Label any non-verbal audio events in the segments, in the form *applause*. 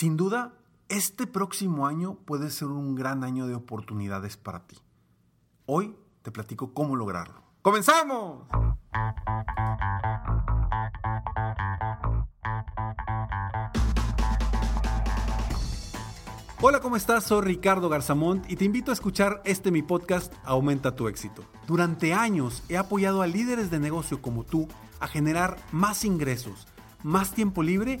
Sin duda, este próximo año puede ser un gran año de oportunidades para ti. Hoy te platico cómo lograrlo. ¡Comenzamos! Hola, ¿cómo estás? Soy Ricardo Garzamont y te invito a escuchar este mi podcast Aumenta tu éxito. Durante años he apoyado a líderes de negocio como tú a generar más ingresos, más tiempo libre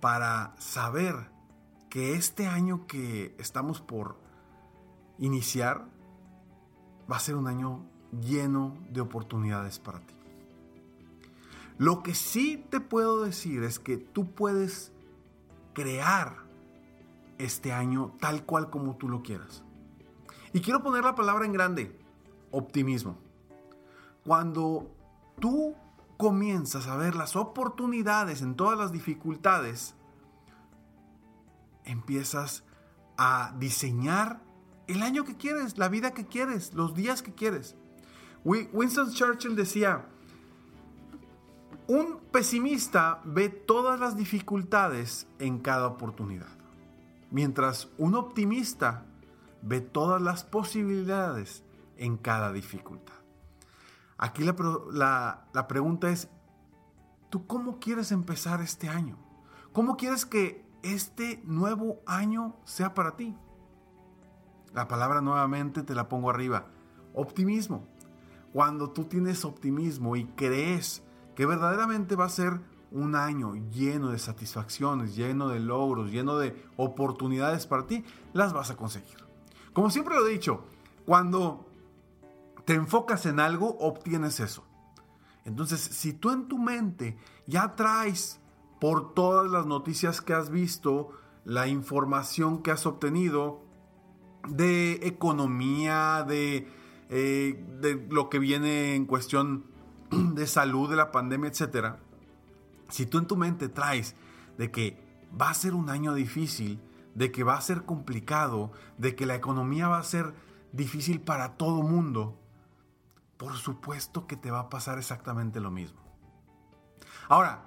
para saber que este año que estamos por iniciar va a ser un año lleno de oportunidades para ti. Lo que sí te puedo decir es que tú puedes crear este año tal cual como tú lo quieras. Y quiero poner la palabra en grande, optimismo. Cuando tú comienzas a ver las oportunidades en todas las dificultades, empiezas a diseñar el año que quieres, la vida que quieres, los días que quieres. Winston Churchill decía, un pesimista ve todas las dificultades en cada oportunidad, mientras un optimista ve todas las posibilidades en cada dificultad. Aquí la, la, pregunta es, ¿tú cómo quieres empezar este año? ¿Cómo quieres que este nuevo año sea para ti? La palabra nuevamente te la pongo arriba, optimismo. Cuando tú tienes optimismo y crees que verdaderamente va a ser un año lleno de satisfacciones, lleno de logros, lleno de oportunidades para ti, las vas a conseguir. Como siempre lo he dicho, cuando te enfocas en algo, obtienes eso. Entonces, si tú en tu mente ya traes por todas las noticias que has visto, la información que has obtenido de economía, de, eh, lo que viene en cuestión *clears throat* de salud de la pandemia, etcétera, si tú en tu mente traes de que va a ser un año difícil, de que va a ser complicado, de que la economía va a ser difícil para todo mundo, por supuesto que te va a pasar exactamente lo mismo. Ahora,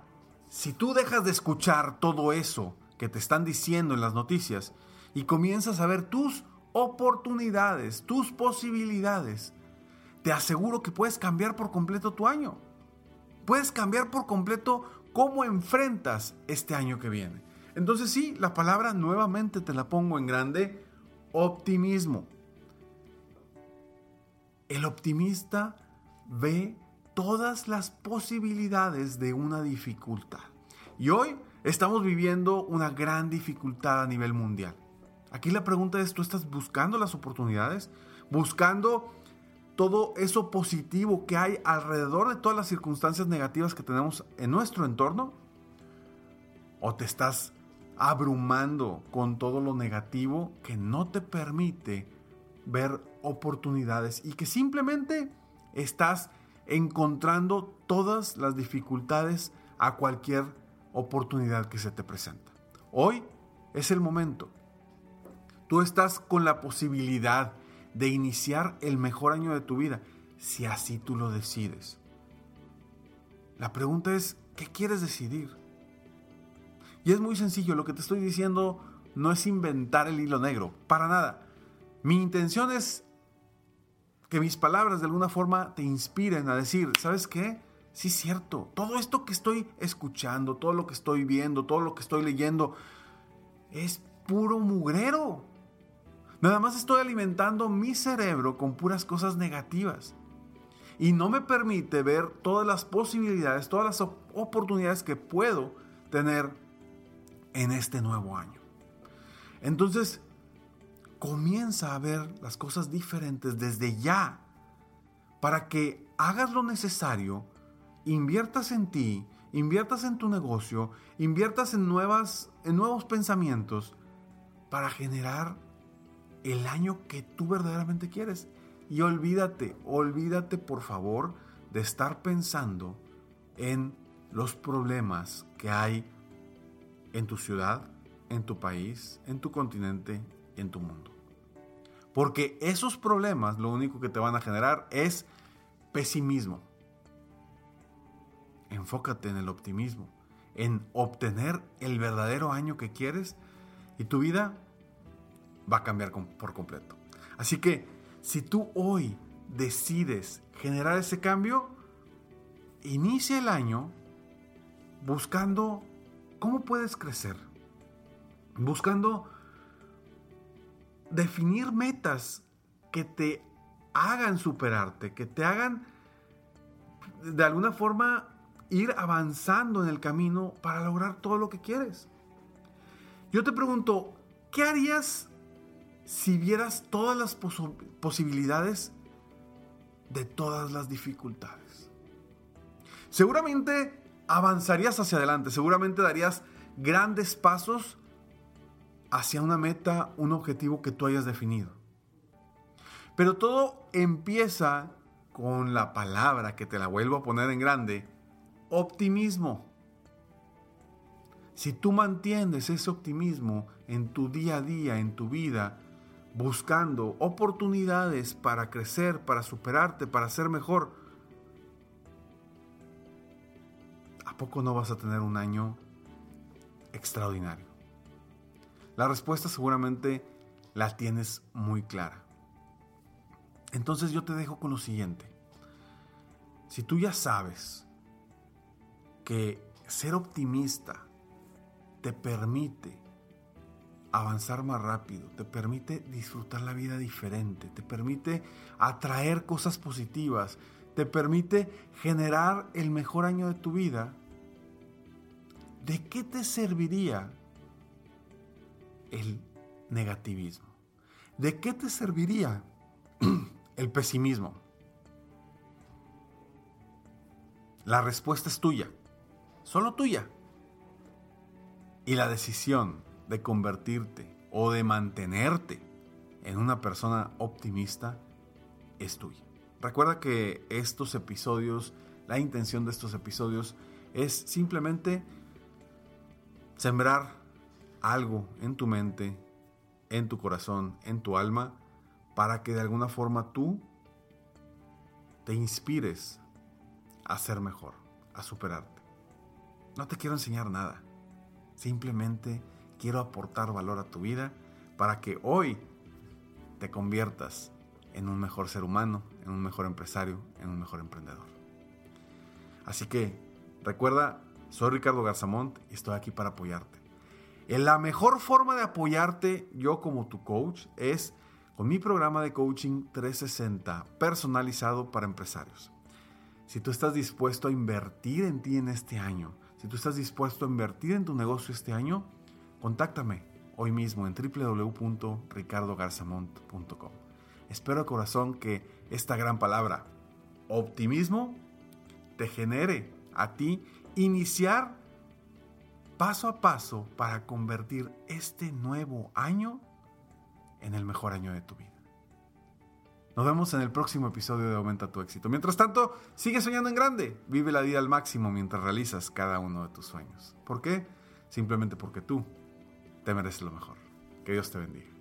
si tú dejas de escuchar todo eso que te están diciendo en las noticias y comienzas a ver tus oportunidades, tus posibilidades, te aseguro que puedes cambiar por completo tu año. Puedes cambiar por completo cómo enfrentas este año que viene. Entonces sí, la palabra nuevamente te la pongo en grande, optimismo. El optimista ve todas las posibilidades de una dificultad. Y hoy estamos viviendo una gran dificultad a nivel mundial. Aquí la pregunta es, ¿tú estás buscando las oportunidades? ¿Buscando todo eso positivo que hay alrededor de todas las circunstancias negativas que tenemos en nuestro entorno? ¿O te estás abrumando con todo lo negativo que no te permite ver oportunidades y que simplemente estás encontrando todas las dificultades a cualquier oportunidad que se te presenta? Hoy es el momento. Tú estás con la posibilidad de iniciar el mejor año de tu vida, si así tú lo decides. La pregunta es, ¿qué quieres decidir? Y es muy sencillo, lo que te estoy diciendo no es inventar el hilo negro, para nada. Mi intención es que mis palabras de alguna forma te inspiren a decir, ¿sabes qué? Sí es cierto, todo esto que estoy escuchando, todo lo que estoy viendo, todo lo que estoy leyendo, es puro mugrero. Nada más estoy alimentando mi cerebro con puras cosas negativas. Y no me permite ver todas las posibilidades, todas las oportunidades que puedo tener en este nuevo año. Entonces, comienza a ver las cosas diferentes desde ya para que hagas lo necesario, inviertas en ti, inviertas en tu negocio, inviertas en, nuevas, en nuevos pensamientos para generar el año que tú verdaderamente quieres. Y olvídate, olvídate por favor de estar pensando en los problemas que hay en tu ciudad, en tu país, en tu continente en tu mundo. Porque esos problemas lo único que te van a generar es pesimismo. Enfócate en el optimismo, en obtener el verdadero año que quieres y tu vida va a cambiar por completo. Así que si tú hoy decides generar ese cambio, inicia el año buscando cómo puedes crecer, buscando definir metas que te hagan superarte, que te hagan de alguna forma ir avanzando en el camino para lograr todo lo que quieres. Yo te pregunto, ¿qué harías si vieras todas las posibilidades de todas las dificultades? Seguramente avanzarías hacia adelante, seguramente darías grandes pasos hacia una meta, un objetivo que tú hayas definido. Pero todo empieza con la palabra que te la vuelvo a poner en grande, optimismo. Si tú mantienes ese optimismo en tu día a día, en tu vida, buscando oportunidades para crecer, para superarte, para ser mejor, ¿a poco no vas a tener un año extraordinario? La respuesta seguramente la tienes muy clara. Entonces yo te dejo con lo siguiente. Si tú ya sabes que ser optimista te permite avanzar más rápido, te permite disfrutar la vida diferente, te permite atraer cosas positivas, te permite generar el mejor año de tu vida, ¿de qué te serviría el negativismo? ¿De qué te serviría *clears throat* el pesimismo? La respuesta es tuya, solo tuya. Y la decisión de convertirte o de mantenerte en una persona optimista es tuya. Recuerda que estos episodios, la intención de estos episodios es simplemente sembrar algo en tu mente, en tu corazón, en tu alma, para que de alguna forma tú te inspires a ser mejor, a superarte. No te quiero enseñar nada, simplemente quiero aportar valor a tu vida para que hoy te conviertas en un mejor ser humano, en un mejor empresario, en un mejor emprendedor. Así que recuerda, soy Ricardo Garzamont y estoy aquí para apoyarte. La mejor forma de apoyarte yo como tu coach es con mi programa de coaching 360 personalizado para empresarios. Si tú estás dispuesto a invertir en ti en este año, si tú estás dispuesto a invertir en tu negocio este año, contáctame hoy mismo en www.ricardogarzamont.com. Espero de corazón que esta gran palabra, optimismo, te genere a ti iniciar paso a paso para convertir este nuevo año en el mejor año de tu vida. Nos vemos en el próximo episodio de Aumenta tu éxito. Mientras tanto, sigue soñando en grande. Vive la vida al máximo mientras realizas cada uno de tus sueños. ¿Por qué? Simplemente porque tú te mereces lo mejor. Que Dios te bendiga.